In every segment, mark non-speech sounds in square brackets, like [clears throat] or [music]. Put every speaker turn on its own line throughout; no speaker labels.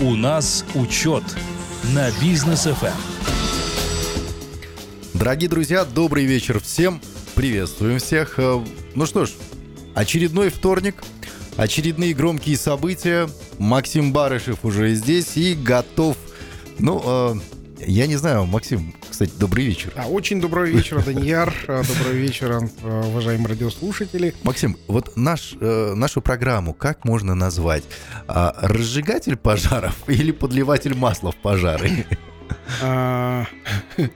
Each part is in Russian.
У нас учет на бизнес ФМ.
Дорогие друзья, добрый вечер всем. Приветствуем всех. Э, Ну что ж, очередной вторник, очередные громкие события. Максим Барышев уже здесь и готов. Ну, э, я не знаю, Максим, кстати, добрый вечер.
А, очень доброго вечера, Данияр. А, Доброго вечера, а, уважаемые радиослушатели.
Максим, вот наш, э, нашу программу как можно назвать? А, разжигатель пожаров [laughs] или подливатель масла в пожары?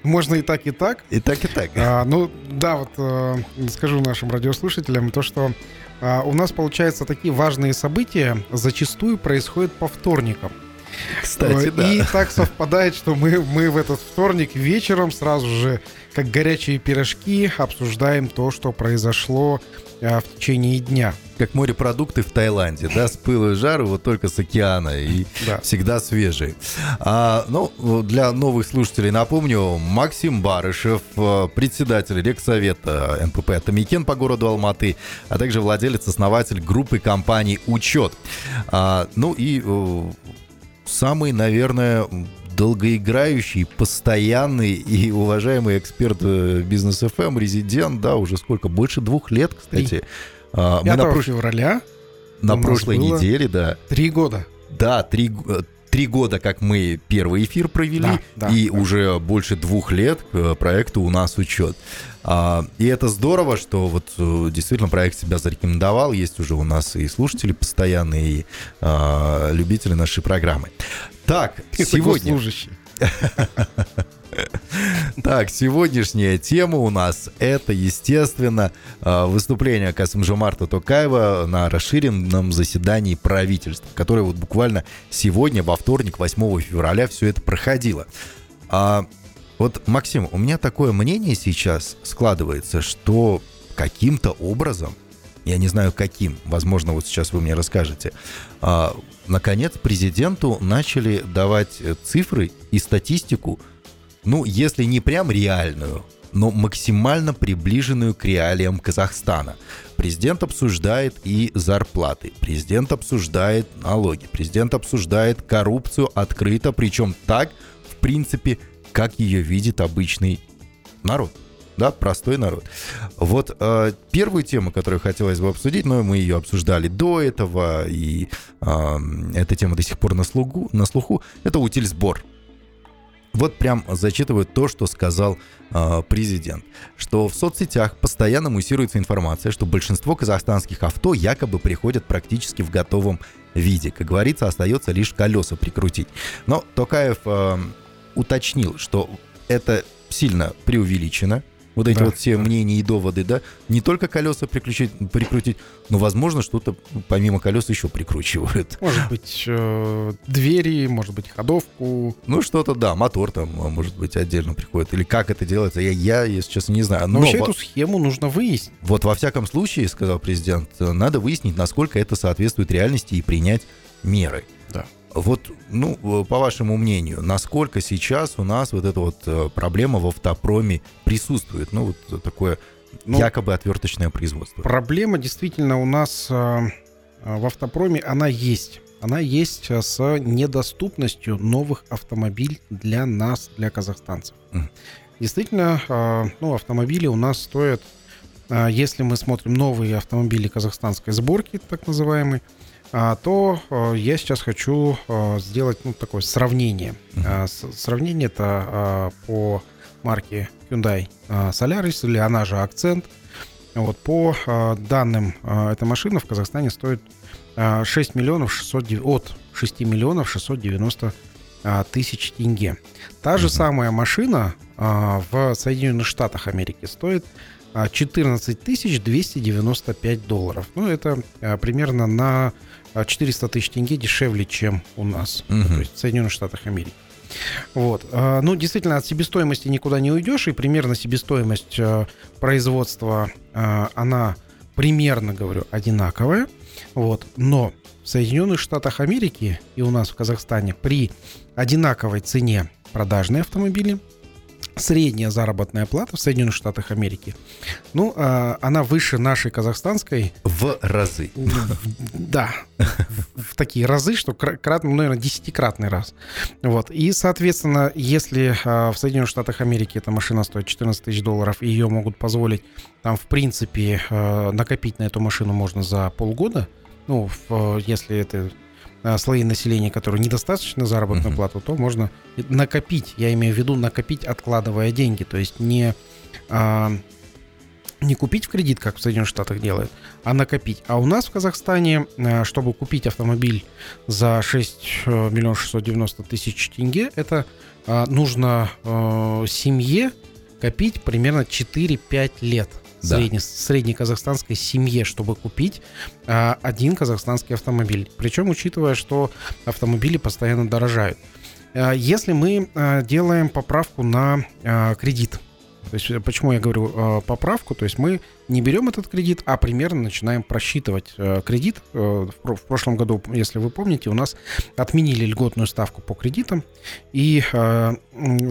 Можно и так, и так.
И так, и так.
А, Ну, да, вот э, скажу нашим радиослушателям то, что у нас, получается, такие важные события зачастую происходят по вторникам.
Кстати, да.
И так совпадает, что мы, мы в этот вторник вечером сразу же, как горячие пирожки, обсуждаем то, что произошло а, в течение дня.
Как морепродукты в Таиланде, да, с пылу и жару, вот только с океана, и
Да.
всегда свежие. А, ну, для новых слушателей напомню, Максим Барышев, э, председатель Регсовета НПП «Атамекен» по городу Алматы, а также владелец, основатель группы компаний «Учет». А, ну и э, самый, наверное, долгоиграющий, постоянный и уважаемый эксперт э, Бизнес FM, резидент, да, уже сколько, больше двух лет, кстати. А, Мы
5
на, прош-
февраля
на прошлой неделе, да,
три года.
да, три, три года, как мы первый эфир провели,
Да, да,
и
да.
уже больше двух лет к проекту у нас учет. А, и это здорово, что вот э, действительно проект себя зарекомендовал. Есть уже у нас и слушатели постоянные, и а, любители нашей программы. Так,
Это
сегодня...
госслужащий.
Так, сегодняшняя тема у нас это, естественно, э, выступление Касымжамарта Токаева на расширенном заседании правительства, которое вот буквально сегодня, во вторник, 8 февраля, все это проходило. А, вот, Максим, у меня такое мнение сейчас складывается, что каким-то образом, я не знаю каким, возможно, вот сейчас вы мне расскажете, а, наконец президенту начали давать э, цифры и статистику, ну, если не прям реальную, но максимально приближенную к реалиям Казахстана. Президент обсуждает и зарплаты, президент обсуждает налоги, президент обсуждает коррупцию открыто, причем так, в принципе, как ее видит обычный народ. Да, простой народ. Вот э, первую тему, которую хотелось бы обсудить, но мы ее обсуждали до этого, и э, эта тема до сих пор на слуху, на слуху это утиль-сбор. Вот прям зачитывают то, что сказал э, президент, что в соцсетях постоянно муссируется информация, что большинство казахстанских авто якобы приходят практически в готовом виде. Как говорится, остается лишь колеса прикрутить. Но Токаев э, уточнил, что это сильно преувеличено. Вот эти
Да,
вот все
да.
мнения и доводы, да, не только колеса приключить, прикрутить, но, возможно, что-то помимо колес еще прикручивают.
Может быть, э, двери, может быть, ходовку.
Ну, что-то, да, мотор там, а, может быть, отдельно приходит. Или как это делается, я, я если честно, не знаю.
Но,
Но
вообще
во-
эту схему нужно выяснить.
вот во всяком случае, сказал президент, э, надо выяснить, насколько это соответствует реальности и принять меры.
Да.
Вот, ну, э, по вашему мнению, насколько сейчас у нас вот эта вот э, проблема в автопроме присутствует? Ну, вот такое
Ну,
якобы отверточное производство.
Проблема действительно у нас э, в автопроме, она есть. Она есть с недоступностью новых автомобилей для нас, для казахстанцев.
Мгм.
Действительно, ну, автомобили у нас стоят, если мы смотрим новые автомобили казахстанской сборки, так называемые, то э, я сейчас хочу э, сделать ну, такое сравнение. А, Сравнение это э, по марке Hyundai Solaris, или она же Акцент. Вот, по данным, эта машина в Казахстане стоит э, 6 миллионов 609, от 6 миллионов 690 э, тысяч тенге. Та же самая машина в Соединенных Штатах Америки стоит 14 тысяч 295 долларов. Ну, это э, примерно на э, 400 тысяч тенге дешевле, чем у нас,
Мгм.
то есть в Соединенных Штатах Америки. Вот. А, Ну, действительно, от себестоимости никуда не уйдешь, и примерно себестоимость производства, она примерно, говорю, одинаковая. Вот. Но в Соединенных Штатах Америки и у нас в Казахстане при одинаковой цене продажные автомобили средняя заработная плата в Соединенных Штатах Америки, ну, а, она выше нашей казахстанской.
В разы.
Да, в такие разы, что кратно, ну, наверное, десятикратный раз. Вот. И, соответственно, если а, в Соединенных Штатах Америки эта машина стоит 14 тысяч долларов, и ее могут позволить там, в принципе, а, накопить на эту машину можно за полгода, ну, если это слои населения, которые недостаточно заработную uh-huh. плату, то можно накопить, я имею в виду накопить, откладывая деньги, то есть не а, не купить в кредит, как в Соединенных Штатах делают, а накопить. А у нас в Казахстане, э, чтобы купить автомобиль за 6 э, миллионов 690 тысяч тенге, это нужно семье копить примерно 4-5 лет да. средне, средней казахстанской семье, чтобы купить а, один казахстанский автомобиль. Причем учитывая, что автомобили постоянно дорожают. А, если мы а, делаем поправку на а, кредит, то есть э, почему я говорю э, поправку? То есть мы не берем этот кредит, а примерно начинаем просчитывать э, кредит. Э, в, в прошлом году, если вы помните, у нас отменили льготную ставку по кредитам. И э,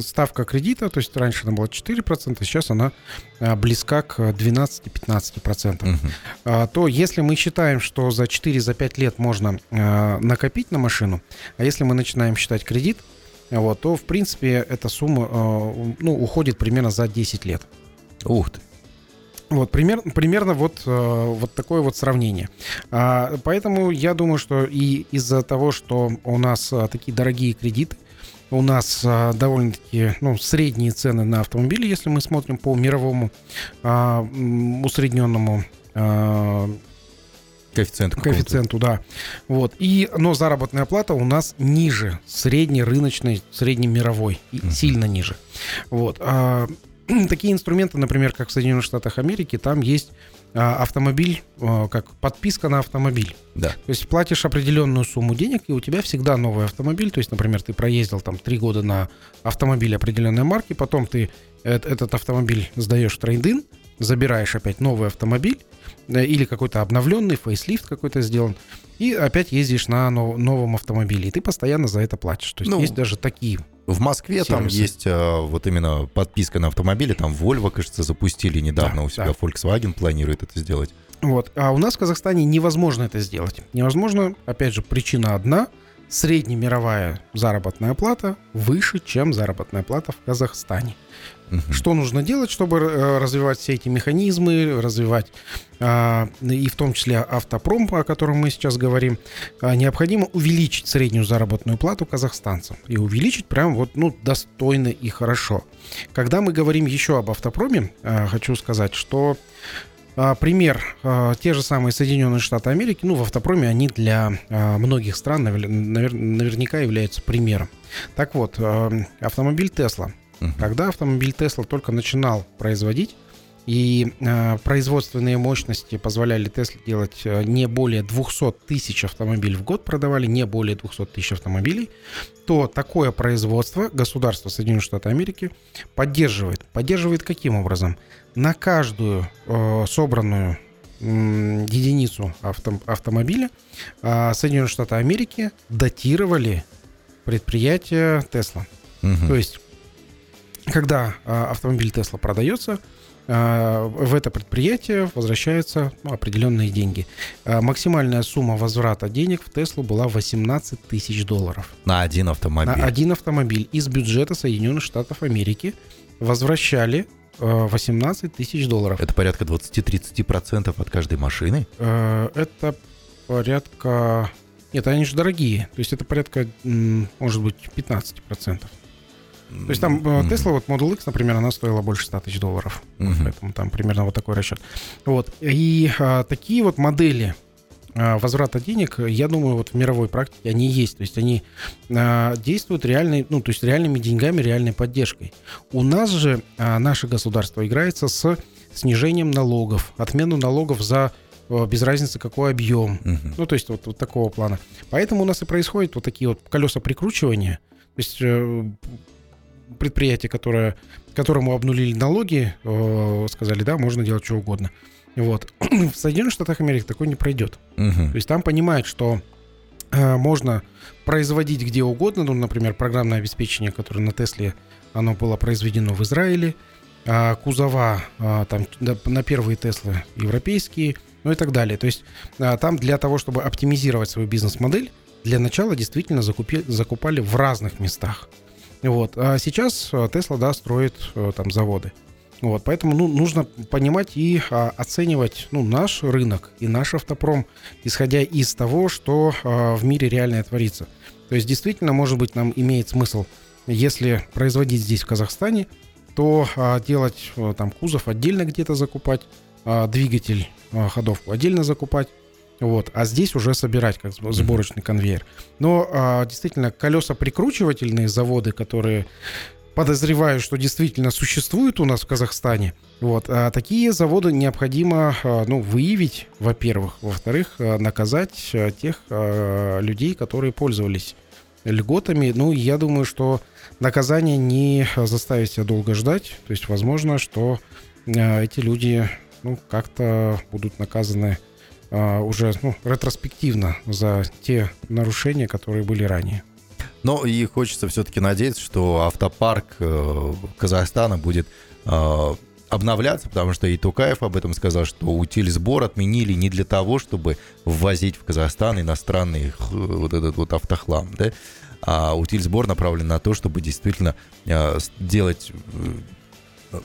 ставка кредита, то есть раньше она была 4%, сейчас она э, близка к 12-15%. Угу. Э, то если мы считаем, что за 4-5 лет можно э, накопить на машину, а если мы начинаем считать кредит, вот, то, в принципе, эта сумма э, ну, уходит примерно за 10 лет.
Ух ты.
Вот, пример, примерно вот, э, вот такое вот сравнение. А, поэтому я думаю, что и из-за того, что у нас а, такие дорогие кредиты, у нас довольно-таки ну, средние цены на автомобили, если мы смотрим по мировому а, усредненному а,
Коэффициенту.
Коэффициенту, да. Вот. И, но заработная плата у нас ниже средней рыночной, средней мировой, uh-huh. сильно ниже. Вот. А, [clears throat] такие инструменты, например, как в Соединенных Штатах Америки, там есть а, автомобиль, а, как подписка на автомобиль.
Да.
То есть платишь определенную сумму денег, и у тебя всегда новый автомобиль. То есть, например, ты проездил там три года на автомобиле определенной марки, потом ты этот автомобиль сдаешь в трейдин, забираешь опять новый автомобиль, или какой-то обновленный, фейслифт какой-то сделан, и опять ездишь на нов- новом автомобиле, и ты постоянно за это платишь. То есть ну, есть даже такие
в Москве сервисы. там есть э, вот именно подписка на автомобили, там Volvo, кажется, запустили недавно да, у себя, да. Volkswagen планирует это сделать.
Вот, а у нас в Казахстане невозможно это сделать. Невозможно, опять же, причина одна – среднемировая заработная плата выше, чем заработная плата в Казахстане. Угу. Что нужно делать, чтобы э, развивать все эти механизмы, развивать а, и в том числе автопром, о котором мы сейчас говорим, а, необходимо увеличить среднюю заработную плату казахстанцам. И увеличить прям вот, ну, достойно и хорошо. Когда мы говорим еще об автопроме, а, хочу сказать, что пример, а, те же самые Соединенные Штаты Америки, ну, в автопроме они для а, многих стран наверняка являются примером. Так вот, автомобиль Тесла. Когда автомобиль Тесла только начинал производить, и э, производственные мощности позволяли Тесле делать э, не более 200 тысяч автомобилей в год, продавали не более 200 тысяч автомобилей, то такое производство государство Соединенных Штатов Америки поддерживает. Поддерживает каким образом? На каждую э, собранную единицу авто, автомобиля э, Соединенные Штаты Америки датировали предприятие Тесла. Угу. То есть, когда э, автомобиль Тесла продается, в это предприятие возвращаются определенные деньги. А, максимальная сумма возврата денег в Теслу была 18 тысяч долларов.
На один автомобиль.
На один автомобиль из бюджета Соединенных Штатов Америки возвращали 18 а, тысяч долларов.
Это порядка 20-30% от каждой машины?
Это порядка... Нет, они же дорогие. То есть это порядка, может быть, 15%. То есть там mm-hmm. Tesla, вот Model X, например, она стоила больше 100 тысяч долларов. Mm-hmm. Поэтому там примерно вот такой расчет. Вот. И а, такие вот модели а, возврата денег, я думаю, вот в мировой практике они есть. То есть они а, действуют реальной, ну, то есть реальными деньгами, реальной поддержкой. У нас же а, наше государство играется с снижением налогов, отмену налогов за без разницы какой объем. Uh-huh. Ну, то есть вот, вот такого плана. Поэтому у нас и происходят вот такие вот колеса прикручивания. То есть э, предприятие, которое, которому обнулили налоги, э, сказали, да, можно делать что угодно. Вот. [clears throat] В Соединенных Штатах Америки такое не пройдет. Угу. То есть там понимают, что э, можно производить где угодно, ну, например, программное обеспечение, которое на Тесле, оно было произведено в Израиле, а кузова а, там на первые Теслы европейские, ну и так далее. То есть а, там для того, чтобы оптимизировать свою бизнес-модель, для начала действительно закупи, закупали в разных местах. Вот. А сейчас Тесла, да, строит там заводы. Вот, поэтому ну, нужно понимать и а, оценивать ну, наш рынок и наш автопром, исходя из того, что а, в мире реально творится. То есть действительно, может быть, нам имеет смысл, если производить здесь в Казахстане, то а, делать а, там кузов отдельно где-то закупать, двигатель, а, ходовку отдельно закупать, вот, а здесь уже собирать как сборочный конвейер. Но а, действительно колеса прикручивательные заводы, которые подозреваю, что действительно существуют у нас в Казахстане. Вот. А такие заводы необходимо а, ну, выявить, во-первых. Во-вторых, а, наказать а, тех людей, которые пользовались льготами. Ну, я думаю, что наказание не заставит себя долго ждать. То есть, возможно, что эти люди ну, как-то будут наказаны уже ну, ретроспективно за те нарушения, которые были ранее.
Но и хочется все-таки надеяться, что автопарк э, Казахстана будет э, обновляться, потому что и Тукаев об этом сказал, что утиль сбор отменили не для того, чтобы ввозить в Казахстан иностранный вот этот вот автохлам, да, а утиль сбор направлен на то, чтобы действительно э, сделать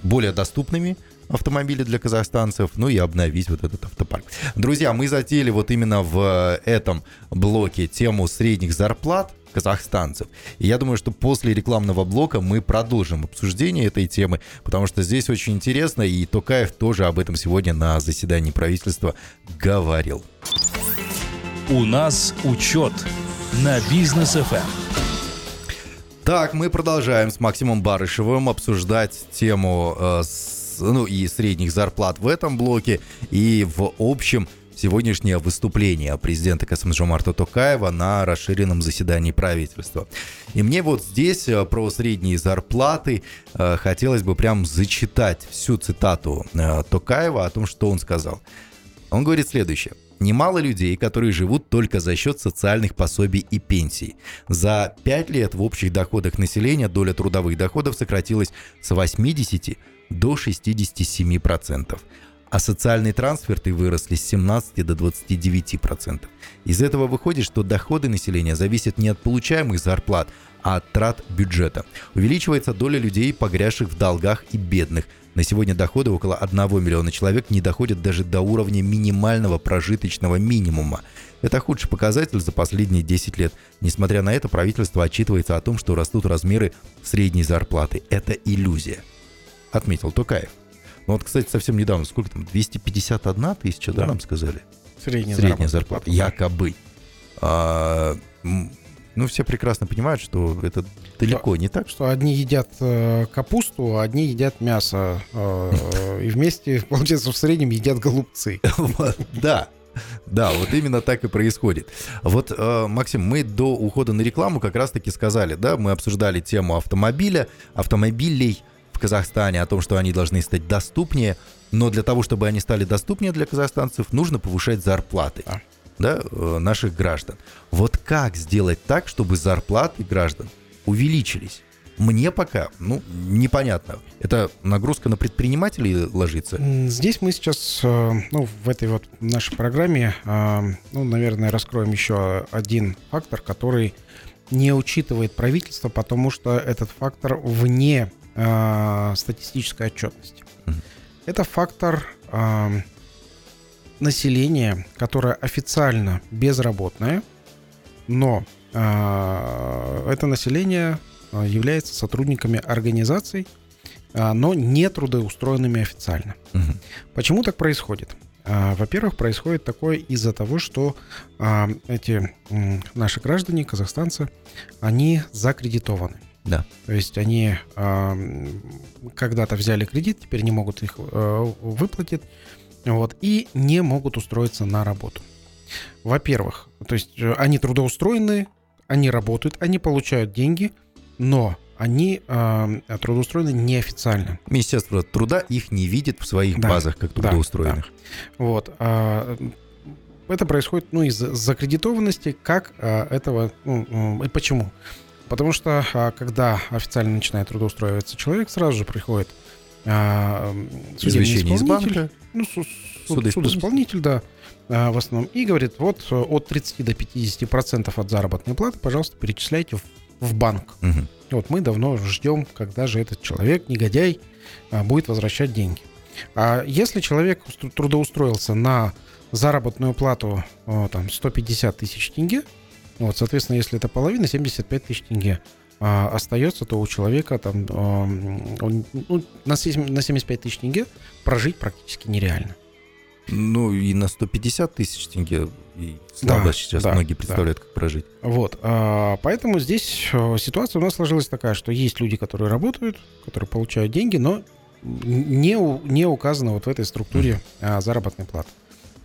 более доступными автомобили для казахстанцев, ну и обновить вот этот автопарк. Друзья, мы затеяли вот именно в этом блоке тему средних зарплат казахстанцев. И я думаю, что после рекламного блока мы продолжим обсуждение этой темы, потому что здесь очень интересно, и Токаев тоже об этом сегодня на заседании правительства говорил.
У нас учет на бизнес ФМ.
Так, мы продолжаем с Максимом Барышевым обсуждать тему э, с, ну, и средних зарплат в этом блоке, и в общем сегодняшнее выступление президента Касымжомарта Токаева на расширенном заседании правительства. И мне вот здесь э, про средние зарплаты э, хотелось бы прям зачитать всю цитату э, Токаева о том, что он сказал. Он говорит следующее. Немало людей, которые живут только за счет социальных пособий и пенсий. За 5 лет в общих доходах населения доля трудовых доходов сократилась с 80 до 67% а социальные трансферты выросли с 17 до 29%. Из этого выходит, что доходы населения зависят не от получаемых зарплат, а от трат бюджета. Увеличивается доля людей, погрязших в долгах и бедных. На сегодня доходы около 1 миллиона человек не доходят даже до уровня минимального прожиточного минимума. Это худший показатель за последние 10 лет. Несмотря на это, правительство отчитывается о том, что растут размеры средней зарплаты. Это иллюзия, отметил Токаев. Ну вот, кстати, совсем недавно, сколько там, 251 тысяча, да, да нам сказали?
Средняя,
Средняя зарплата. зарплата. Якобы. А, ну, все прекрасно понимают, что это далеко
что,
не так.
Что одни едят э, капусту, а одни едят мясо. Э, [laughs] и вместе, получается, в среднем едят голубцы. [laughs]
Да, да, вот именно так и происходит. Вот, э, Максим, мы до ухода на рекламу как раз-таки сказали, да, мы обсуждали тему автомобиля, автомобилей, в Казахстане, о том, что они должны стать доступнее, но для того, чтобы они стали доступнее для казахстанцев, нужно повышать зарплаты да, э, наших граждан. Вот как сделать так, чтобы зарплаты граждан увеличились? Мне пока, ну, непонятно. Это нагрузка на предпринимателей ложится?
Здесь мы сейчас, э, ну, в этой вот нашей программе, э, ну, наверное, раскроем еще один фактор, который не учитывает правительство, потому что этот фактор вне э, статистической отчетности. Это фактор э, населения, которое официально безработное, но э, это население является сотрудниками организаций, э, но не трудоустроенными официально. Угу. Почему так происходит? Во-первых, происходит такое из-за того, что эти наши граждане, казахстанцы, они закредитованы.
Да.
То есть они э, когда-то взяли кредит, теперь не могут их э, выплатить, вот, и не могут устроиться на работу. Во-первых, то есть э, они трудоустроены, они работают, они получают деньги, но они э, трудоустроены неофициально.
Министерство труда их не видит в своих да, базах как трудоустроенных. Да,
да. Вот. Э, это происходит ну, из закредитованности, как а, этого, ну, и почему. Потому что а, когда официально начинает трудоустраиваться человек, сразу же приходит а,
Извещение из банка.
Ну, суд, судоисполнитель. судоисполнитель, да, а, в основном, и говорит, вот от 30 до 50 процентов от заработной платы, пожалуйста, перечисляйте в, в банк.
Мгм.
Вот мы давно ждем, когда же этот человек, негодяй, а, будет возвращать деньги. А если человек устро- трудоустроился на заработную плату там, 150 тысяч тенге, вот, соответственно, если это половина, 75 тысяч тенге а, остается, то у человека там а, он, ну, на, 7 на 75 тысяч тенге прожить практически нереально.
Ну и на 150 тысяч тенге и слабо
Да,
сейчас
да,
многие
да.
представляют, как прожить.
Вот, а, поэтому здесь э, ситуация у нас сложилась такая, что есть люди, которые работают, которые получают деньги, но не, у- не указано вот в этой структуре а, заработной платы.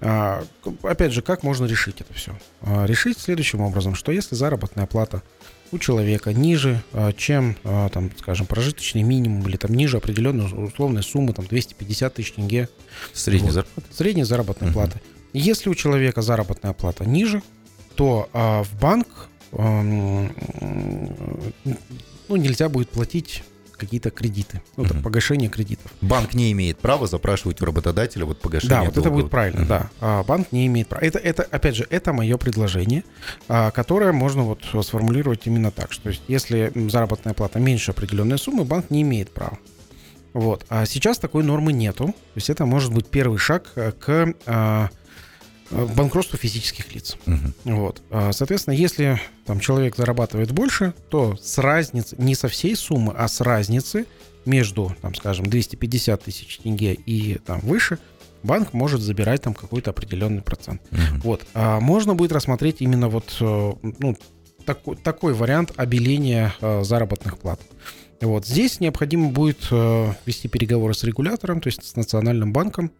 А, опять же, как можно решить это все? А, решить следующим образом, что если заработная плата у человека ниже, а, чем, а, там, скажем, прожиточный минимум или там ниже определенной условной суммы, там 250 тысяч тенге,
Средняя
Вот.
зарплата.
средняя заработная
Мгм.
плата. Если у человека заработная плата ниже, то а, в банк ам, ну, нельзя будет платить какие-то кредиты, ну, там, погашение кредитов.
Банк не имеет права запрашивать у работодателя вот погашение
Да, вот это
долга.
будет правильно, да. А, банк не имеет права. Это, это, опять же, это мое предложение, а, которое можно вот сформулировать именно так, что есть, если заработная плата меньше определенной суммы, банк не имеет права. Вот. А сейчас такой нормы нету. То есть это может быть первый шаг э, к а, банкротству физических лиц.
Мгм.
Вот. А, Соответственно, если там человек зарабатывает больше, то с разницы, не со всей суммы, а с разницы между, там, скажем, 250 тысяч тенге и там выше, банк может забирать там какой-то определенный процент.
Мгм.
Вот. А можно будет рассмотреть именно вот э, ну, такой, такой вариант обеления э, заработных плат. Вот. Здесь необходимо будет э, вести переговоры с регулятором, то есть с Национальным банком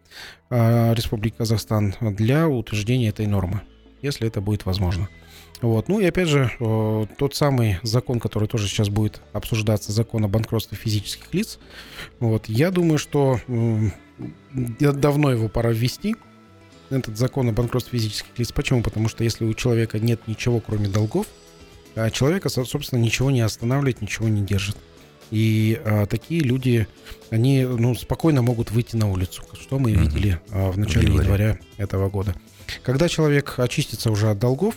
э, Республики Казахстан для утверждения этой нормы, если это будет возможно. Вот. Ну и опять же, э, тот самый закон, который тоже сейчас будет обсуждаться, закон о банкротстве физических лиц, вот, я думаю, что давно его пора ввести, этот закон о банкротстве физических лиц. Почему? Потому что если у человека нет ничего, кроме долгов, а человека, со- собственно, ничего не останавливает, ничего не держит. И а, такие люди, они ну, спокойно могут выйти на улицу, что мы
Мгм.
видели а, в начале
январе.
января этого года. Когда человек очистится уже от долгов,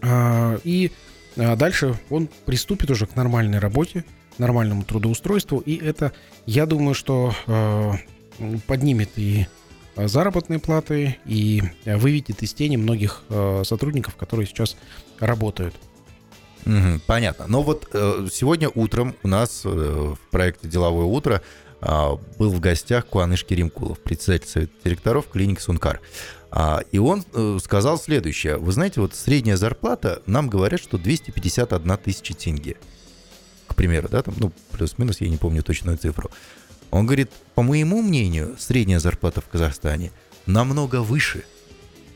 а, и а, дальше он приступит уже к нормальной работе, нормальному трудоустройству, и это, я думаю, что а, поднимет и заработные платы и а, выведет из тени многих а, сотрудников, которые сейчас работают.
Понятно. Но вот э, сегодня утром у нас э, в проекте «Деловое утро» а, был в гостях Куаныш Керимкулов, председатель совета директоров клиник «Сункар». А, и он э, сказал следующее. Вы знаете, вот средняя зарплата, нам говорят, что 251 тысяча тенге. К примеру, да, там, ну, плюс-минус, я не помню точную цифру. Он говорит, по моему мнению, средняя зарплата в Казахстане намного выше,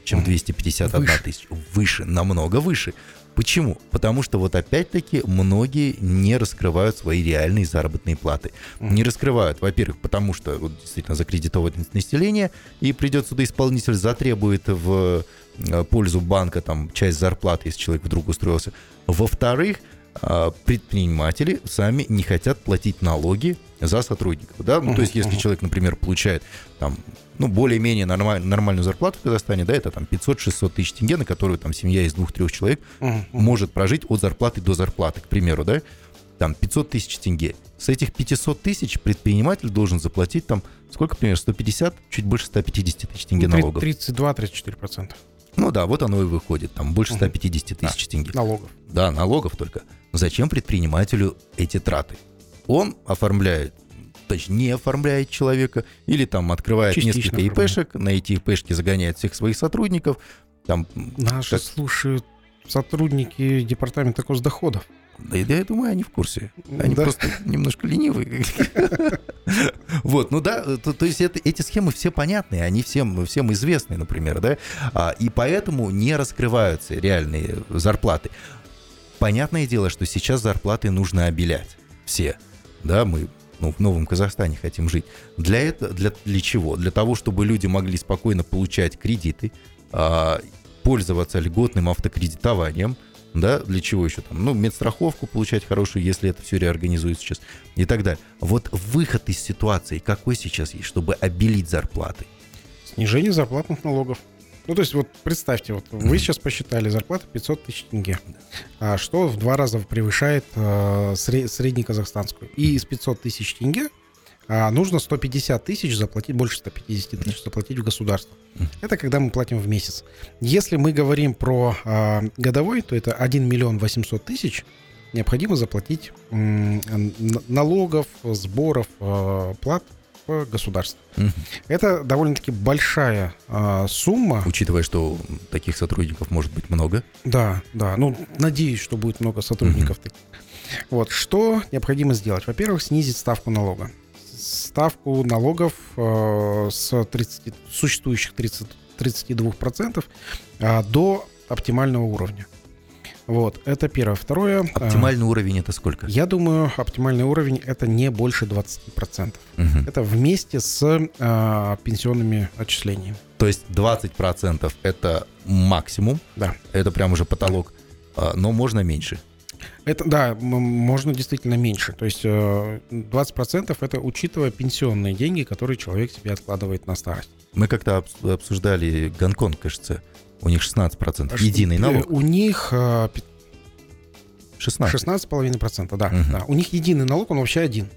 чем
Мгм.
251
Выше.
тысяча. Выше, намного выше. Почему? Потому что вот опять-таки многие не раскрывают свои реальные заработные платы. Не раскрывают, во-первых, потому что вот, действительно закредитованность населения, и придет судоисполнитель, затребует в э, пользу банка там часть зарплаты, если человек вдруг устроился. Во-вторых, а, предприниматели сами не хотят платить налоги за сотрудников. Да? Ну, то есть, если человек, например, получает там, ну, более-менее нормаль- нормальную зарплату в Казахстане, да, это там 500-600 тысяч тенге, на которую там семья из двух-трех человек
мгм.
может прожить от зарплаты до зарплаты, к примеру, да, там 500 тысяч тенге. С этих 500 тысяч предприниматель должен заплатить там, сколько, примерно, 150, чуть больше 150 тысяч тенге
Ну,
налогов.
32-34%
Ну да, вот оно и выходит, там больше
Мгм.
150 тысяч тенге.
налогов.
Да, налогов только. Зачем предпринимателю эти траты? Он оформляет, точнее, не оформляет человека, или там открывает
Частично
несколько
оформляет.
ИПшек, на эти ИПшки загоняет всех своих сотрудников, там,
же
как-
слушают сотрудники департамента госдоходов.
да, да, я думаю, они в курсе. Они
Да.
просто немножко ленивые. [laughs] Вот, ну да, то, то есть это- эти схемы все понятные, они всем, всем известны, например, да, А, и поэтому не раскрываются реальные зарплаты. Понятное дело, что сейчас зарплаты нужно обелять. Все. Да, мы ну, в новом Казахстане хотим жить. Для, этого, для, для чего? Для того, чтобы люди могли спокойно получать кредиты, а, пользоваться льготным автокредитованием, да, для чего еще там, ну, медстраховку получать хорошую, если это все реорганизуется сейчас и так далее. Вот выход из ситуации какой сейчас есть, чтобы обелить зарплаты?
Снижение зарплатных налогов. Ну, то есть, вот представьте, вот вы сейчас посчитали зарплату 500 тысяч тенге, а что в два раза превышает э, сред, среднеказахстанскую. И из 500 тысяч тенге а, нужно 150 тысяч заплатить, больше 150 тысяч заплатить в государство. Это когда мы платим в месяц. Если мы говорим про а, годовой, то это 1 миллион 800 тысяч необходимо заплатить м, налогов, сборов, а, плат в государство.
Мгм.
Это довольно-таки большая а, сумма.
Учитывая, что таких сотрудников может быть много.
Да, да. Ну, надеюсь, что будет много сотрудников таких. Вот, что необходимо сделать? Во-первых, снизить ставку налога. Ставку налогов э, с 30, существующих 30, 32% а, до оптимального уровня. Вот, это первое. Второе. э,
Оптимальный уровень это сколько?
Я думаю, оптимальный уровень это не больше 20%.
Мгм.
Это вместе с э, пенсионными отчислениями.
То есть 20% это максимум,
Да.
это прям уже потолок, а, но можно меньше.
Это, да, можно действительно меньше. То есть э, 20% это учитывая пенсионные деньги, которые человек себе откладывает на старость.
Мы как-то обс- обсуждали Гонконг, кажется, у них 16%,
А
единый
что-
налог.
э, У них э, пи-
16.
16,5%, да,
Мгм.
да. У них единый налог, он вообще один.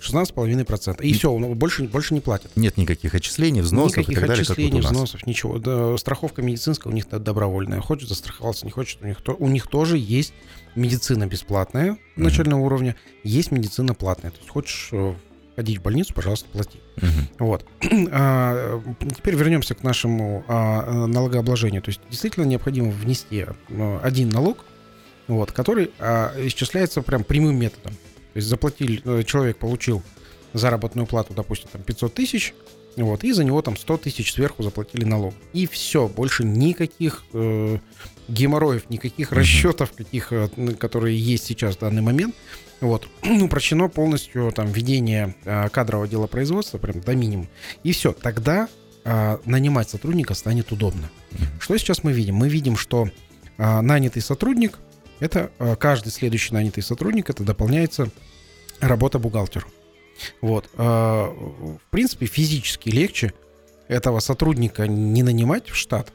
16,5%. И все, он больше, больше не платят.
Нет никаких отчислений, взносов
Никаких
и так далее, как вот у
отчислений,
нас.
взносов, ничего. Да, страховка медицинская у них добровольная. Хочет застраховался, не хочет. У них, то- у них тоже есть медицина бесплатная начального уровня, есть медицина платная. То есть хочешь э, ходить в больницу, пожалуйста, плати.
Мгм.
Вот. [clears throat] А, Теперь вернемся к нашему а, налогообложению. То есть действительно необходимо внести а, один налог, вот, который а, исчисляется прям прямым методом. То есть заплатил, э, человек получил заработную плату, допустим, там 500 тысяч, вот, и за него там 100 тысяч сверху заплатили налог. И все, больше никаких э, геморроев, никаких расчетов, каких, э, которые есть сейчас в данный момент. Вот. [clears throat] Упрощено полностью там ведение э, кадрового дела производства прям до минимума. И все, тогда э, нанимать сотрудника станет удобно. Что сейчас мы видим? Мы видим, что э, нанятый сотрудник, это э, каждый следующий нанятый сотрудник, это дополняется работа бухгалтеру. Вот. э, В принципе, физически легче этого сотрудника не нанимать в штат,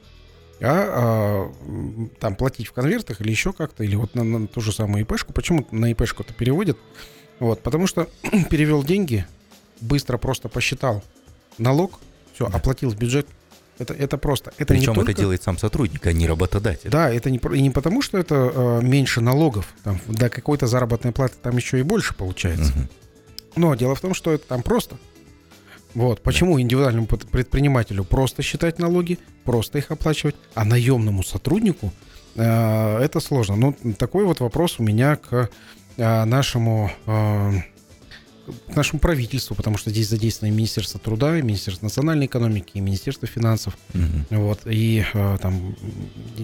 а, а, там платить в конвертах или еще как-то, или вот на, на ту же самую ИПшку. Почему на ИПшку это переводят? Вот, потому что [clears throat] перевел деньги, быстро просто посчитал налог, все, оплатил в бюджет. Это, это просто. Это не
Причем
только...
это делает сам сотрудник, а не работодатель.
Да, это не, и не потому, что это э, меньше налогов, там, до какой-то заработной платы там еще и больше получается.
Мгм.
Но дело в том, что это там просто. Вот. Почему индивидуальному предпринимателю просто считать налоги, просто их оплачивать, а наемному сотруднику э, это сложно. Ну, такой вот вопрос у меня к э, нашему э, к нашему правительству, потому что здесь задействовано и Министерство труда, и Министерство национальной экономики, и Министерство финансов,
Мгм.
вот, и э, там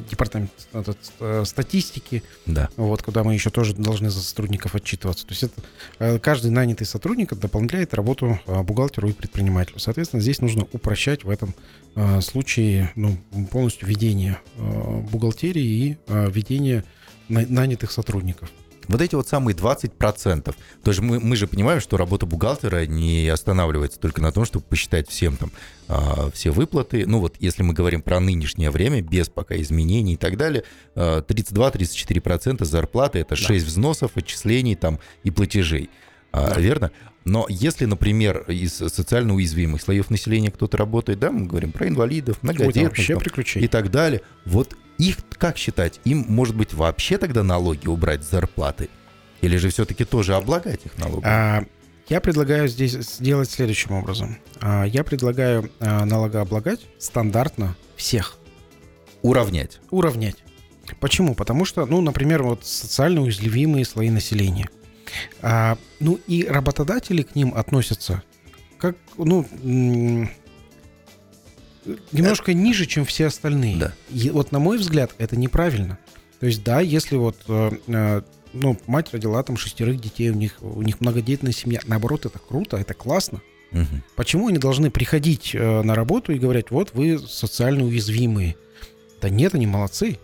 департамент этот, э, статистики,
Да.
вот, куда мы еще тоже должны за сотрудников отчитываться. То есть это э, каждый нанятый сотрудник дополняет работу э, бухгалтеру и предпринимателю. Соответственно, здесь нужно упрощать в этом э, случае ну, полностью ведение э, бухгалтерии и э, ведение на- нанятых сотрудников.
Вот эти вот самые 20%. То есть мы, мы же понимаем, что работа бухгалтера не останавливается только на том, чтобы посчитать всем там а, все выплаты. Ну вот если мы говорим про нынешнее время, без пока изменений и так далее, а, 32-34% зарплаты это 6 взносов, отчислений там и платежей. А,
Да.
Верно? Но если, например, из социально уязвимых слоев населения кто-то работает, да, мы говорим про инвалидов, многодетных, и так далее. Вот их как считать? Им, может быть, вообще тогда налоги убрать с зарплаты? Или же все-таки тоже облагать их налогом?
А, Я предлагаю здесь сделать следующим образом. А, Я предлагаю а, налогооблагать стандартно всех.
Уравнять.
уравнять. Почему? Потому что, ну, например, вот социально уязвимые слои населения. А, ну и работодатели к ним относятся как, ну, немножко ниже, чем все остальные.
Да.
И вот на мой взгляд это неправильно. То есть, да, если вот, э, э, ну, мать родила там шестерых детей, у них, у них многодетная семья, наоборот, это круто, это классно.
Мгм.
Почему они должны приходить э, на работу и говорить, вот вы социально уязвимые, Да нет, они молодцы.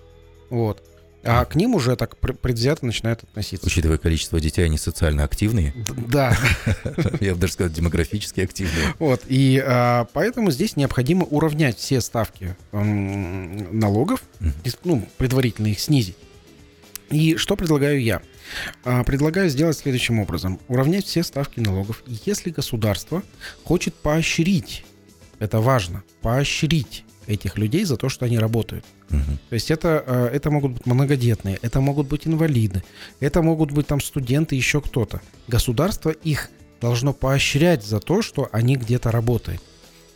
Вот. А к ним уже так предвзято начинают относиться.
Учитывая количество детей, они социально активные.
Да. [laughs]
Я бы даже сказал, демографически активные.
Вот. И а, поэтому здесь необходимо уравнять все ставки налогов, ну, предварительно их снизить. И что предлагаю я? А, предлагаю сделать следующим образом. Уравнять все ставки налогов. Если государство хочет поощрить, это важно, поощрить этих людей за то, что они работают. Угу. То есть это, э, это могут быть многодетные, это могут быть инвалиды, это могут быть там студенты, еще кто-то. Государство их должно поощрять за то, что они где-то работают.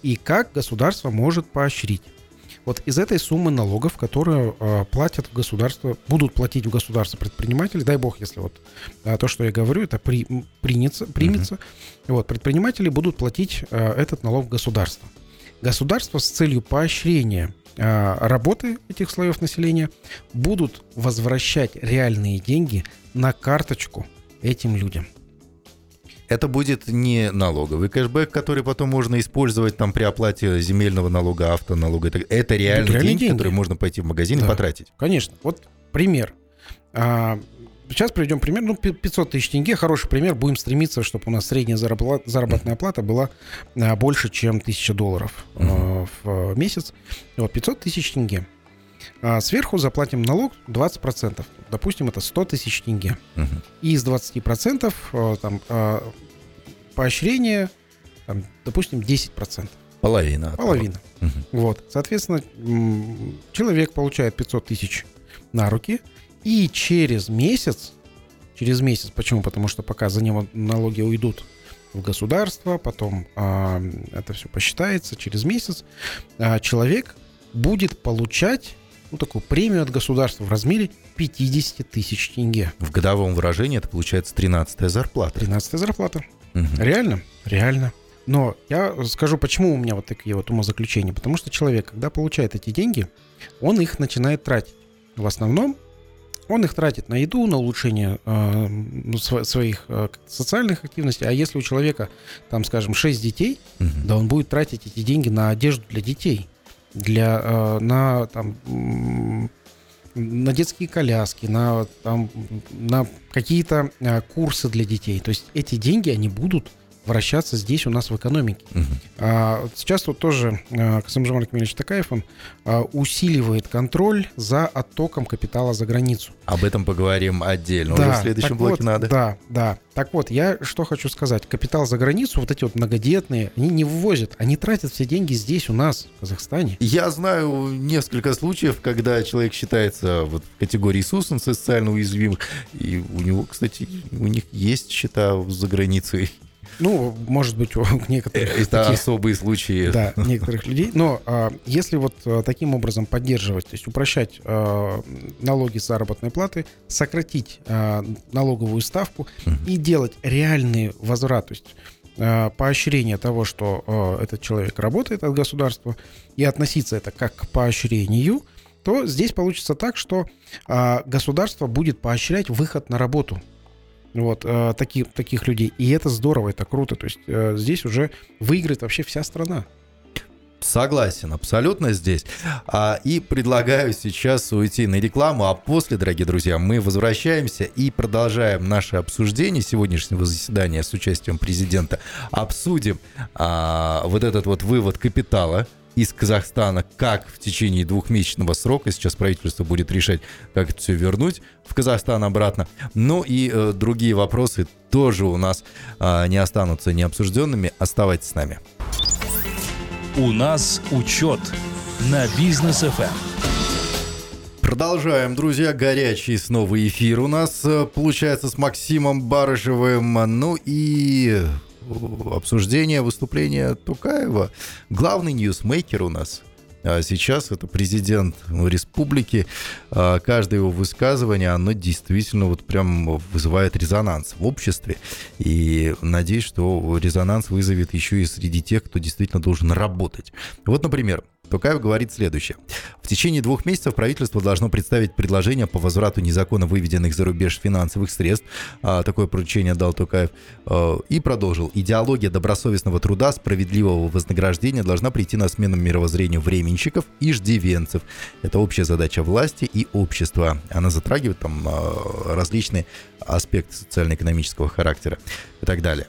И как государство может поощрить? Вот из этой суммы налогов, которые э, платят в государство, будут платить в государство предприниматели, дай бог, если вот э, то, что я говорю, это при, принится, примется, uh-huh. вот, предприниматели будут платить э, этот налог в государство. Государство с целью поощрения э, работы этих слоев населения будут возвращать реальные деньги на карточку этим людям
это будет не налоговый кэшбэк, который потом можно использовать там при оплате земельного налога, автоналога. Это, это реальные, реальные деньги, деньги, которые можно пойти в магазин да. и потратить.
Конечно. Вот пример. А, сейчас приведем пример. Ну, 500 тысяч тенге, хороший пример. Будем стремиться, чтобы у нас средняя заработная плата была а, больше, чем 1000 долларов uh-huh. в месяц. Вот, 500 тысяч тенге. А сверху заплатим налог 20%. Допустим, это 100 тысяч тенге. Угу. И из 20% э, там, э, поощрение, там, допустим, 10%.
Половина.
Половина. Угу. Вот. Соответственно, человек получает 500 тысяч на руки, и через месяц, через месяц, почему? Потому что пока за него налоги уйдут в государство, потом а, это все посчитается, через месяц а, человек будет получать ну, такую премию от государства в размере 50 тысяч тенге.
В годовом выражении это получается 13-я зарплата.
13-я зарплата. Угу. Реально? Реально. Но я скажу, почему у меня вот такие вот умозаключения. Потому что человек, когда получает эти деньги, он их начинает тратить. В основном он их тратит на еду, на улучшение э, своих э, социальных активностей. А если у человека, там, скажем, 6 детей, угу. да он будет тратить эти деньги на одежду для детей для, э, на, там, на детские коляски, на, там, на какие-то э, курсы для детей. То есть эти деньги, они будут вращаться здесь у нас в экономике. Угу. А, сейчас вот тоже а, Касымжан Акмельевич Такаев, он а, усиливает контроль за оттоком капитала за границу.
Об этом поговорим отдельно, да, уже в следующем блоке
вот,
надо.
Да, да. Так вот, я что хочу сказать. Капитал за границу, вот эти вот многодетные, они не вывозят, они тратят все деньги здесь у нас, в Казахстане.
Я знаю несколько случаев, когда человек считается вот в категории СУСН, социально уязвимых, и у него, кстати, у них есть счета за границей.
Ну, может быть, у [laughs] некоторых...
Это таких, особые случаи.
Да, некоторых людей. Но а, если вот а, таким образом поддерживать, то есть упрощать а, налоги с заработной платы, сократить а, налоговую ставку и делать реальный возврат, то есть а, поощрение того, что а, этот человек работает от государства, и относиться это как к поощрению, то здесь получится так, что а, государство будет поощрять выход на работу вот, э, таких, таких людей. И это здорово, это круто. То есть э, здесь уже выиграет вообще вся страна.
Согласен, абсолютно здесь. А, и предлагаю сейчас уйти на рекламу, а после, дорогие друзья, мы возвращаемся и продолжаем наше обсуждение сегодняшнего заседания с участием президента. Обсудим а, вот этот вот вывод капитала из Казахстана, как в течение двухмесячного срока, сейчас правительство будет решать, как это все вернуть в Казахстан обратно. Ну и э, другие вопросы тоже у нас э, не останутся необсужденными. Оставайтесь с нами.
У нас Учет на Бизнес FM. Эм.
Продолжаем, друзья. Горячий снова эфир у нас э, получается с Максимом Барышевым. Ну и обсуждение выступления Токаева. Главный ньюсмейкер у нас а сейчас это президент республики. А каждое его высказывание, оно действительно вот прям вызывает резонанс в обществе. И надеюсь, что резонанс вызовет еще и среди тех, кто действительно должен работать. Вот, например, Тукаев говорит следующее. В течение двух месяцев правительство должно представить предложение по возврату незаконно выведенных за рубеж финансовых средств. А, такое поручение дал Тукаев. А, и продолжил. Идеология добросовестного труда, справедливого вознаграждения должна прийти на смену мировоззрению временщиков и ждивенцев. Это общая задача власти и общества. Она затрагивает там а, различные аспекты социально-экономического характера и так далее.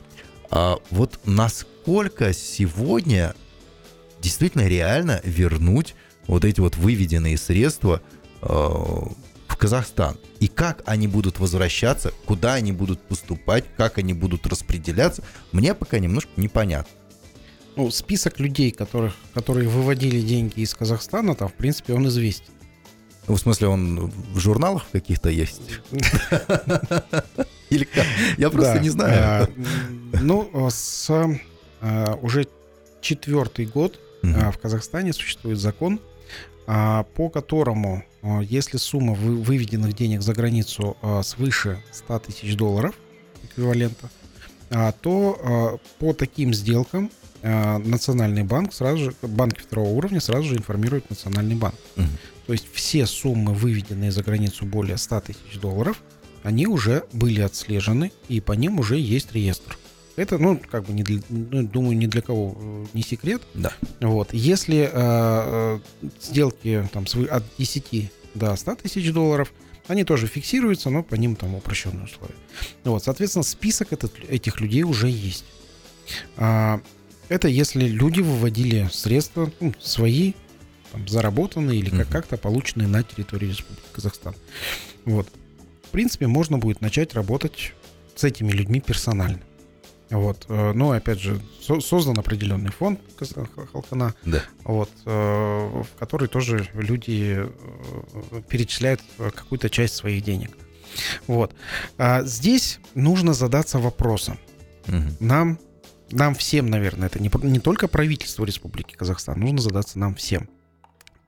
Вот насколько сегодня действительно реально вернуть вот эти вот выведенные средства э, в Казахстан. И как они будут возвращаться, куда они будут поступать, как они будут распределяться, мне пока немножко непонятно.
Ну, список людей, которых, которые выводили деньги из Казахстана, там, в принципе, он известен.
Ну, в смысле, он в журналах каких-то есть? Или как? Я просто не знаю.
А, ну, с а, уже четвертый год в Казахстане существует закон, а, по которому, если сумма выведенных денег за границу свыше 100 тысяч долларов эквивалента, то по таким сделкам Национальный банк сразу же, банки второго уровня сразу же информирует Национальный банк. Угу. То есть все суммы, выведенные за границу более 100 тысяч долларов, они уже были отслежены, и по ним уже есть реестр. Это, ну, как бы, не для, ну, думаю, ни для кого э, не секрет.
Да.
Вот. Если э, э сделки там, от 10 до 100 тысяч долларов, они тоже фиксируются, но по ним там упрощенные условия. Вот, соответственно, список этот, этих людей уже есть. А, это если люди выводили средства ну, свои там, заработанные или как- как-то полученные на территории Республики Казахстан. Вот. В принципе, можно будет начать работать с этими людьми персонально. Вот. Э, но, опять же, со- создан определенный фонд Халкана,
да.
вот, э, в который тоже люди э, перечисляют какую-то часть своих денег. Вот. А здесь нужно задаться вопросом. Угу. Нам, нам всем, наверное, это не, не только правительство Республики Казахстан, нужно задаться нам всем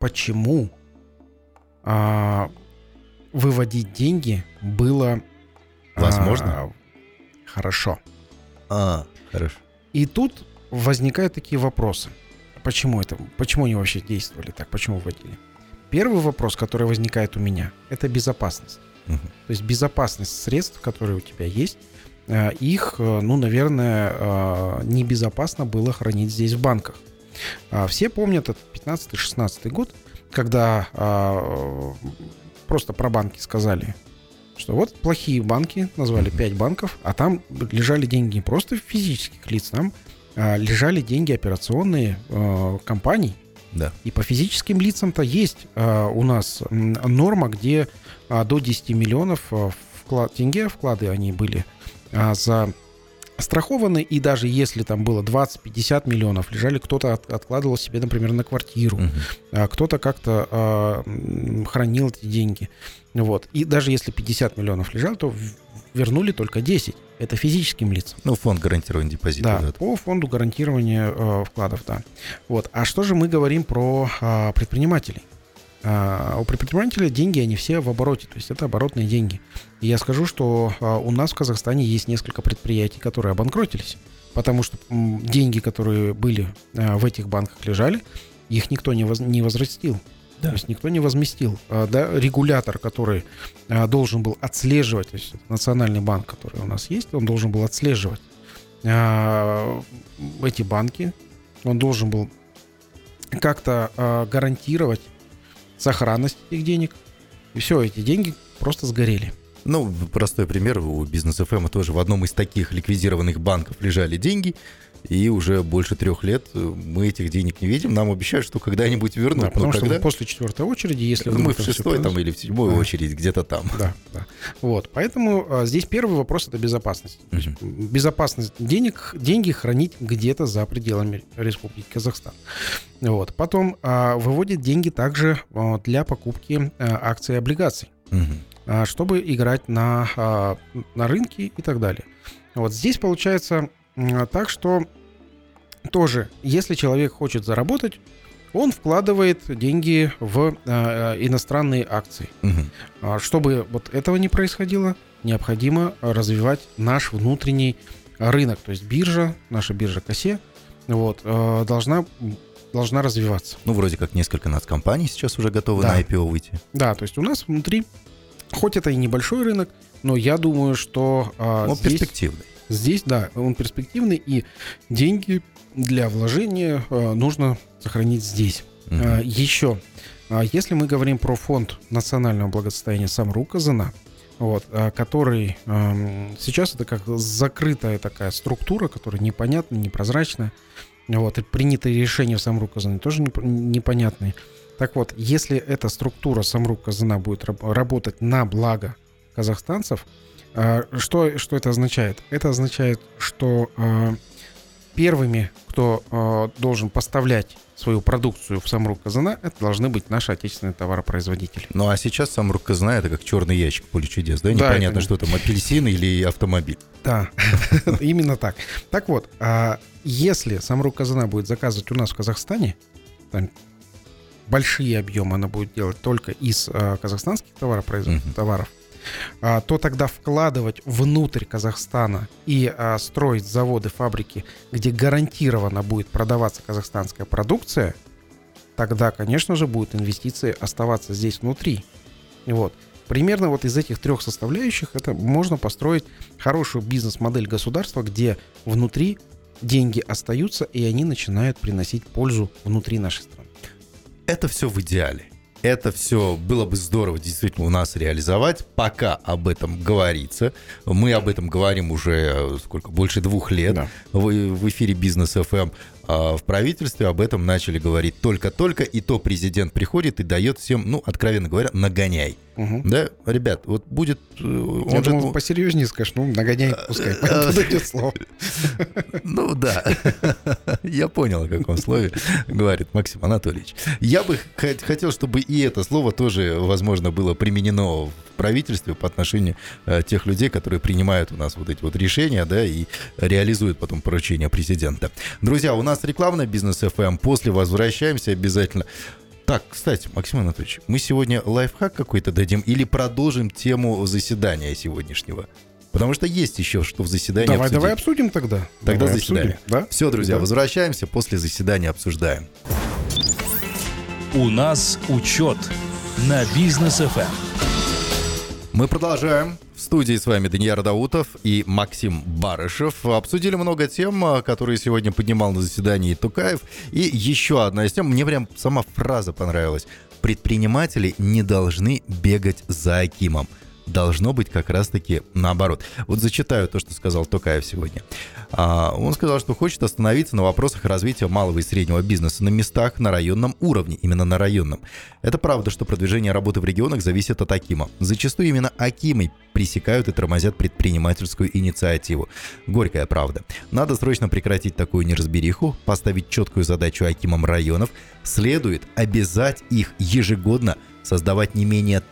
почему а, выводить деньги было
возможно.
А, хорошо.
А, хорошо.
И тут возникают такие вопросы. Почему это? Почему они вообще действовали так? Почему вводили? Первый вопрос, который возникает у меня, это безопасность. Угу. То есть безопасность средств, которые у тебя есть, а, их, ну, наверное, а, небезопасно было хранить здесь в банках. А, все помнят этот 15-16 год, когда а, просто про банки сказали, что вот плохие банки, назвали 5 банков, а там лежали деньги не просто физических лиц, там а, лежали деньги операционные компаний.
Да.
И по физическим лицам-то есть у нас норма, где до 10 миллионов вклад, тенге вклады они были за страхованы, и даже если там было 20-50 миллионов, лежали, кто-то от, откладывал себе, например, на квартиру, uh-huh. а, кто-то как-то а, хранил эти деньги. Вот. И даже если 50 миллионов лежал, то вернули только 10. Это физическим лицам.
Ну, фонд гарантирования депозитов.
Да, да, по фонду гарантирования э, вкладов, да. Вот. А что же мы говорим про э, предпринимателей? А, у предпринимателя деньги, они все в обороте, то есть это оборотные деньги. И я скажу, что а, у нас в Казахстане есть несколько предприятий, которые обанкротились, потому что деньги, которые были а, в этих банках лежали, их никто не, воз, не возвратил. Да. То есть никто не возместил. Да, регулятор, который должен был отслеживать, то есть национальный банк, который у нас есть, он должен был отслеживать эти банки, он должен был как-то гарантировать сохранность этих денег. И все, эти деньги просто сгорели.
Ну, простой пример, у бизнес ФМ тоже в одном из таких ликвидированных банков лежали деньги, и уже больше трех лет э, мы этих денег не видим. Нам обещают, что когда-нибудь вернут. Да,
потому
Но
что
когда...
после четвертой очереди, если
мы в шестой там или в седьмой да. очередь где-то там.
Да, да. Вот, поэтому а, здесь первый вопрос это безопасность. Угу. Безопасность денег, деньги хранить где-то за пределами Республики Казахстан. Вот, потом а, выводят деньги также а, для покупки а, акций и облигаций, угу. А, чтобы играть на а, на рынке и так далее. Вот здесь получается так что тоже, если человек хочет заработать, он вкладывает деньги в э, иностранные акции. Угу. Чтобы вот этого не происходило, необходимо развивать наш внутренний рынок. То есть биржа, наша биржа КОСЕ, вот, э, должна должна развиваться.
Ну, вроде как несколько нацкомпаний сейчас уже готовы
Да.
на IPO выйти.
Да, то есть у нас внутри, хоть это и небольшой рынок, но я думаю, что а,
Он
здесь,
перспективный.
здесь, да, он перспективный, и деньги для вложения а, нужно сохранить здесь.
Мгм.
А, Еще, а, если мы говорим про фонд национального благосостояния Самру Казана, вот, который сейчас это как закрытая такая структура, которая непонятна, непрозрачная. Вот, и принятые решения в Самру Казани тоже неп- непонятные. Так вот, если эта структура Самру Казана будет раб- работать на благо казахстанцев, а, что, что это означает? Это означает, что а, первыми, кто а, должен поставлять свою продукцию в Самру Казана, это должны быть наши отечественные товаропроизводители.
Ну, а сейчас сам Рукказна это как черный ящик поле чудес, да?
Да,
Непонятно,
это-
что там, апельсин или автомобиль.
Да, [laughs] именно так. Так вот, а если Самру Казана будет заказывать у нас в Казахстане, большие объемы она будет делать только из а, казахстанских товаропроизвод-
Мгм.
товаров, а, то тогда вкладывать внутрь Казахстана и а, строить заводы, фабрики, где гарантированно будет продаваться казахстанская продукция, тогда, конечно же, будут инвестиции оставаться здесь внутри. Вот. Примерно вот из этих трех составляющих это можно построить хорошую бизнес-модель государства, где внутри деньги остаются, и они начинают приносить пользу внутри нашей страны.
Это все в идеале. Это все было бы здорово действительно у нас реализовать. Пока об этом говорится. Мы об этом говорим уже э, сколько, больше двух лет.
Да.
В, в эфире Бизнес ФМ. А в правительстве об этом начали говорить только-только. И то президент приходит и дает всем, ну, откровенно говоря, нагоняй.
Мгм.
Да, ребят, вот будет... э, Он
Я
же,
думал,
ну,
посерьезнее скажешь, ну, нагоняй, пускай [laughs] подойдет слово.
Ну да, [laughs] я понял, о каком слове говорит Максим Анатольевич. Я бы хот- хотел, чтобы и это слово тоже, возможно, было применено в правительстве по отношению э, тех людей, которые принимают у нас вот эти вот решения, да, и реализуют потом поручения президента. Друзья, у нас рекламная бизнес FM. После возвращаемся обязательно. Так, кстати, Максим Анатольевич, мы сегодня лайфхак какой-то дадим или продолжим тему заседания сегодняшнего? Потому что есть еще что в заседании
Давай,
обсудить.
давай обсудим тогда.
Тогда
Давай
заседание.
обсудим, Да?
Все, друзья,
Да.
возвращаемся, после заседания обсуждаем.
У нас учет на бизнес. FM.
Мы продолжаем. Студии с вами Даниил Даутов и Максим Барышев. Обсудили много тем, а, которые сегодня поднимал на заседании Тукаев. И еще одна из тем, мне прям сама фраза понравилась. Предприниматели не должны бегать за Акимом. Должно быть как раз-таки наоборот. Вот зачитаю то, что сказал Токаев сегодня. А, Он сказал, что хочет остановиться на вопросах развития малого и среднего бизнеса на местах на районном уровне, именно на районном. Это правда, что продвижение работы в регионах зависит от Акима. Зачастую именно Акимы пресекают и тормозят предпринимательскую инициативу. Горькая правда. Надо срочно прекратить такую неразбериху, поставить четкую задачу Акимам районов. Следует обязать их ежегодно создавать не менее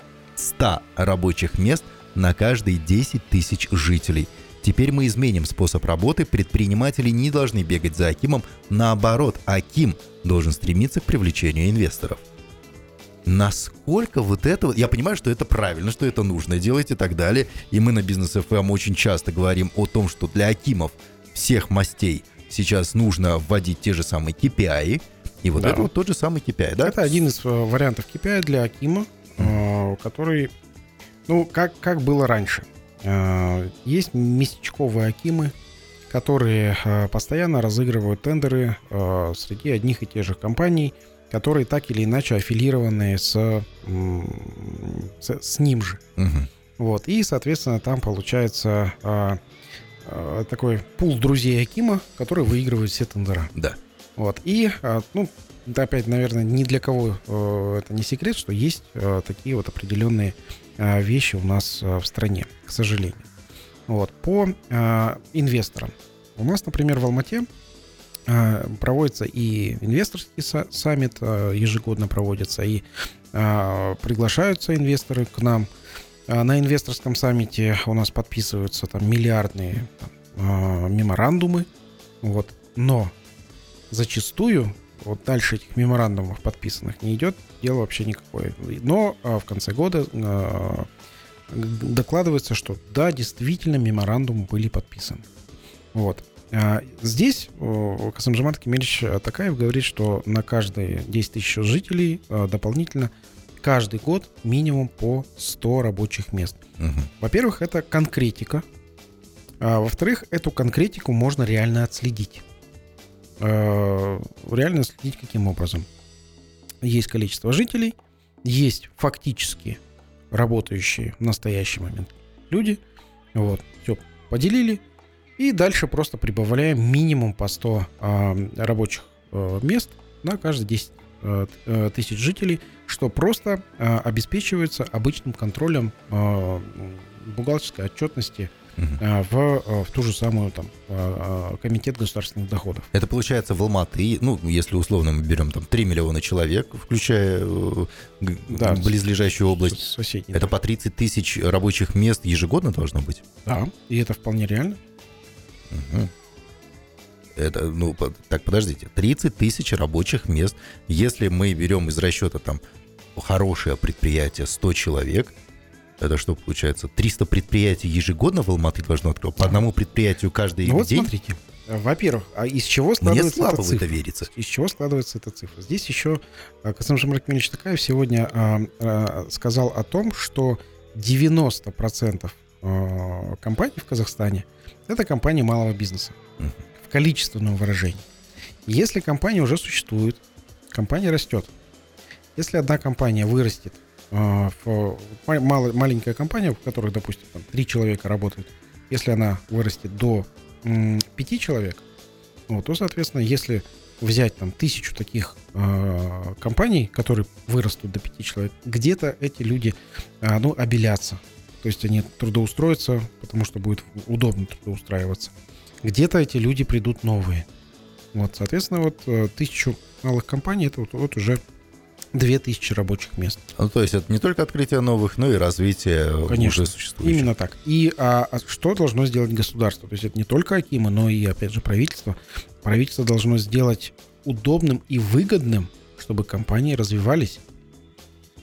100 рабочих мест на каждые 10 тысяч жителей. Теперь мы изменим способ работы. Предприниматели не должны бегать за Акимом. Наоборот, Аким должен стремиться к привлечению инвесторов. Насколько вот это... Я понимаю, что это правильно, что это нужно делать и так далее. И мы на Бизнес ФМ очень часто говорим о том, что для Акимов всех мастей сейчас нужно вводить те же самые KPI. И вот
Да.
это вот тот же самый KPI, да?
Это один из э, вариантов KPI для Акима, э, который, ну, как, как было раньше. Э, Есть местечковые Акимы, которые э, постоянно разыгрывают тендеры э, среди одних и тех же компаний, которые так или иначе аффилированы с, с, с ним же.
Мгм.
Вот. И, соответственно, там получается а, а, такой пул друзей Акима, который выигрывает все тендера.
Да.
Вот. И, а, ну, это опять, наверное, ни для кого э, это не секрет, что есть э, такие вот определенные э, вещи у нас в стране, к сожалению. Вот. По инвесторам. У нас, например, в Алмате проводится и инвесторский са- саммит, ежегодно проводится, и приглашаются инвесторы к нам. На инвесторском саммите у нас подписываются там миллиардные там, меморандумы, вот. Но зачастую вот дальше этих меморандумов подписанных не идет дело вообще никакое. Но а, в конце года а, докладывается, что да, действительно меморандумы были подписаны. Вот. А, Здесь Касымжамат Кемельевич Такаев говорит, что на каждые 10 тысяч жителей э, дополнительно каждый год минимум по 100 рабочих мест.
Мгм.
Во-первых, это конкретика. А во-вторых, эту конкретику можно реально отследить. Э, Реально отследить каким образом? Есть количество жителей, есть фактически работающие в настоящий момент люди. Вот, все поделили. И дальше просто прибавляем минимум по 100 а, рабочих э, мест на каждые 10 э, э, тысяч жителей, что просто а, обеспечивается обычным контролем м, бухгалтерской отчетности в, а, в ту же самую там а, а, комитет государственных доходов.
Это получается в Алматы, ну, если условно мы берем там 3 миллиона человек, включая э,
Да,
близлежащую область,
С- Соседний.
это по 30 тысяч рабочих мест ежегодно должно быть?
Да, и это вполне реально.
Мгм. Это, ну, так, подождите, 30 тысяч рабочих мест. Если мы берем из расчета там хорошее предприятие 100 человек, это что получается? 300 предприятий ежегодно в Алматы должно открывать? По одному предприятию каждый
Ну вот
день?
смотрите. э, Во-первых, а из чего
Мне
складывается
слабо
эта
это
цифра?
верится.
Из чего складывается эта цифра? Здесь еще а, Касым Жамрак Мельевич Такаев сегодня а, а, сказал о том, что 90% а, компаний в Казахстане это компании малого бизнеса
Мгм.
в количественном выражении. Если компания уже существует, компания растет. Если одна компания вырастет, маленькая компания, в которой, допустим, там, три человека работают, если она вырастет до м, пяти человек, вот, то, соответственно, если взять там тысячу таких э, компаний, которые вырастут до пяти человек, где-то эти люди, а, ну, обелятся. То есть они трудоустроятся, потому что будет удобно трудоустраиваться. Где-то эти люди придут новые. Вот, соответственно, вот э, тысячу малых компаний это вот, вот уже две тысячи рабочих мест.
Ну, то есть это не только открытие новых, но и развитие
Конечно.
уже существующих.
Именно так. И а, а что должно сделать государство? То есть это не только Акимы, но и, опять же, правительство. Правительство должно сделать удобным и выгодным, чтобы компании развивались.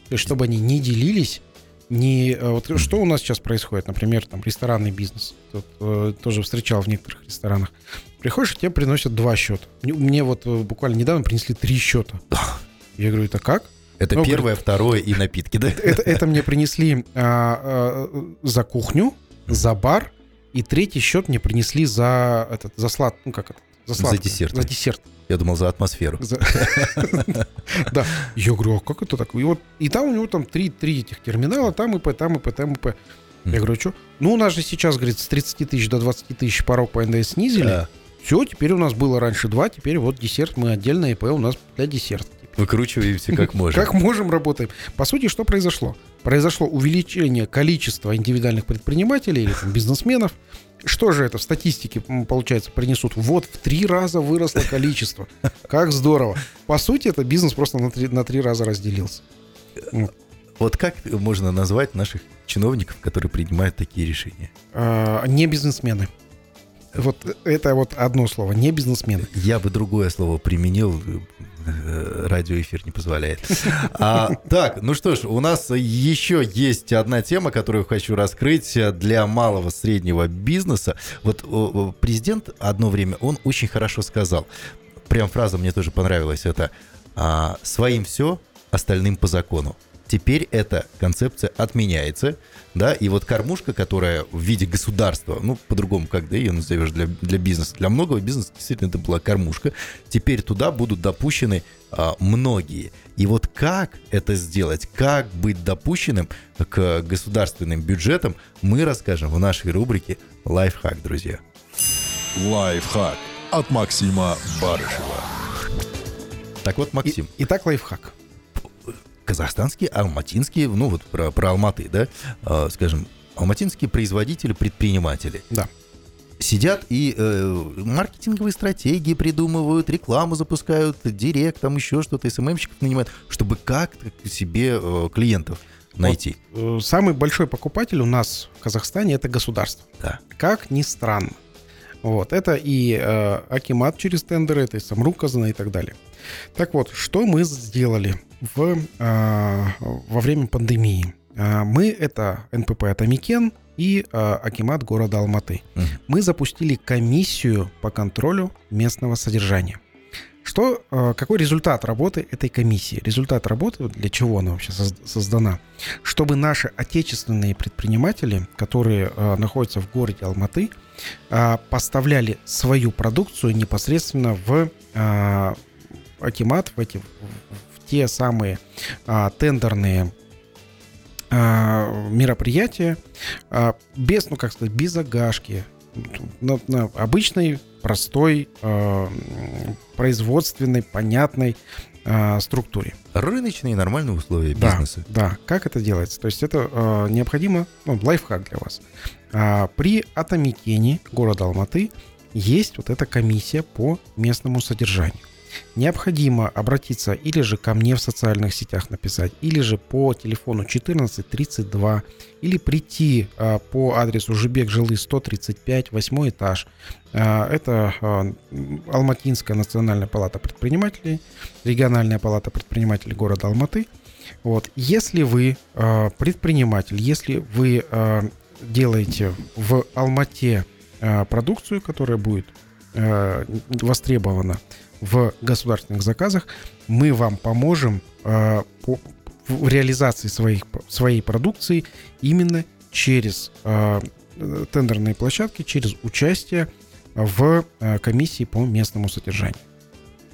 То есть чтобы они не делились, не... э, Вот что у нас сейчас происходит? Например, там ресторанный бизнес. Тут, э, тоже встречал в некоторых ресторанах. Приходишь, тебе приносят два счета. Мне- Мне вот э, буквально недавно принесли три счета. [laughs] Я говорю, это как?
Это
Ну,
первое, второе и напитки, да?
это, это мне принесли а, а, за кухню, за бар, и третий счет мне принесли за этот, за слад, ну как это, за,
За
сладкое,
десерт.
За десерт.
Я думал за атмосферу.
За- [laughs] Да. Я говорю, а как это так? И вот и там у него там три, три этих терминала, там ИП, там ИП, там ИП. Я говорю, что? Ну, у нас же сейчас, говорит, с 30 тысяч до 20 тысяч порог по НДС снизили. Все, теперь у нас было раньше два, теперь вот десерт, мы отдельно ИП у нас для десерта.
Выкручиваемся как можем.
Как можем, работаем. По сути, что произошло? Произошло увеличение количества индивидуальных предпринимателей или там, бизнесменов. Что же это в статистике, получается, принесут? Вот в три раза выросло количество. Как здорово. По сути, это бизнес просто на три, на три раза разделился.
Вот как можно назвать наших чиновников, которые принимают такие решения?
А, не бизнесмены. Вот это вот одно слово. Не бизнесмены.
Я бы другое слово применил, радиоэфир не позволяет. А, так, ну что ж, у нас еще есть одна тема, которую хочу раскрыть для малого среднего бизнеса. Вот президент одно время, он очень хорошо сказал, прям фраза мне тоже понравилась, это а, «своим все, остальным по закону». Теперь эта концепция отменяется, да, и вот кормушка, которая в виде государства, ну, по-другому, как да, ее назовешь для, для бизнеса, для многого бизнеса действительно это была кормушка, теперь туда будут допущены а, многие. И вот как это сделать, как быть допущенным к государственным бюджетам, мы расскажем в нашей рубрике «Лайфхак», друзья.
Лайфхак от Максима Барышева.
Так вот,
И-
Максим,
Итак, лайфхак.
Казахстанские, алматинские, ну вот про, про Алматы, да, а, скажем, алматинские производители, предприниматели.
Да.
Сидят и э, маркетинговые стратегии придумывают, рекламу запускают, директ, там еще что-то, СММщиков нанимают, чтобы как-то себе э, клиентов найти.
Э, Самый большой покупатель у нас в Казахстане это государство.
Да.
Как ни странно. Вот, это и э, Акимат через тендеры, это и Самрук Казана и так далее. Так вот, что мы сделали в, э, во время пандемии? Э, мы это НПП Атамикен и э, Акимат города Алматы.
Мгм.
Мы запустили комиссию по контролю местного содержания. Что, э, какой результат работы этой комиссии? Результат работы, для чего она вообще соз- создана? Чтобы наши отечественные предприниматели, которые э, находятся в городе Алматы, э, поставляли свою продукцию непосредственно в э, Акимат, в, эти, те самые а, тендерные а, мероприятия, а, без, ну как сказать, без загашки, на, на обычной, простой, м, производственной, понятной а, структуре.
Рыночные нормальные условия
Да,
бизнеса.
Да, как это делается? То есть это э, необходимо, ну, лайфхак для вас. А, при Атамикене города Алматы есть вот эта комиссия по местному содержанию. Необходимо обратиться или же ко мне в социальных сетях написать, или же по телефону 1432, или прийти а, по адресу Жибек Жилы 135, 8 этаж. А, это а, Алматинская национальная палата предпринимателей, региональная палата предпринимателей города Алматы. Вот. Если вы предприниматель, если вы делаете в Алмате продукцию, которая будет востребована в государственных заказах, мы вам поможем э, в реализации своих, своей продукции именно через э, тендерные площадки, через участие в э, комиссии по местному содержанию.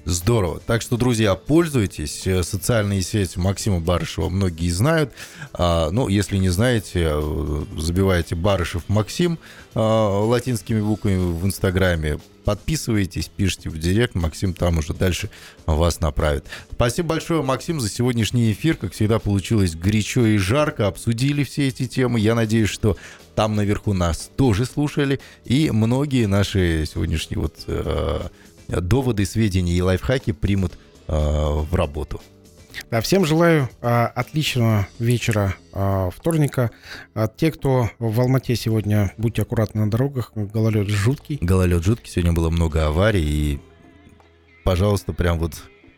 Здорово. Так что, друзья, пользуйтесь. Э, Социальные сети Максима Барышева многие знают. А, ну, если не знаете, э, забивайте Барышев Максим а, латинскими буквами в Инстаграме. Подписывайтесь, пишите в директ. Максим там уже дальше вас направит. Спасибо большое, Максим, за сегодняшний эфир. Как всегда, получилось горячо и жарко. Обсудили все эти темы. Я надеюсь, что там наверху нас тоже слушали. И многие наши сегодняшние вот э, доводы, сведения и лайфхаки примут э, в работу.
Да, всем желаю а, отличного вечера а, вторника. А, те, кто в Алмате сегодня, будьте аккуратны на дорогах, гололед жуткий.
Гололед жуткий, сегодня было много аварий, и, пожалуйста, прям вот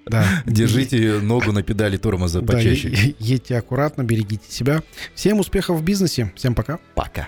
Да. [laughs]
держите ногу на педали тормоза
Да,
почаще.
е- едьте аккуратно, берегите себя. Всем успехов в бизнесе. Всем пока.
Пока.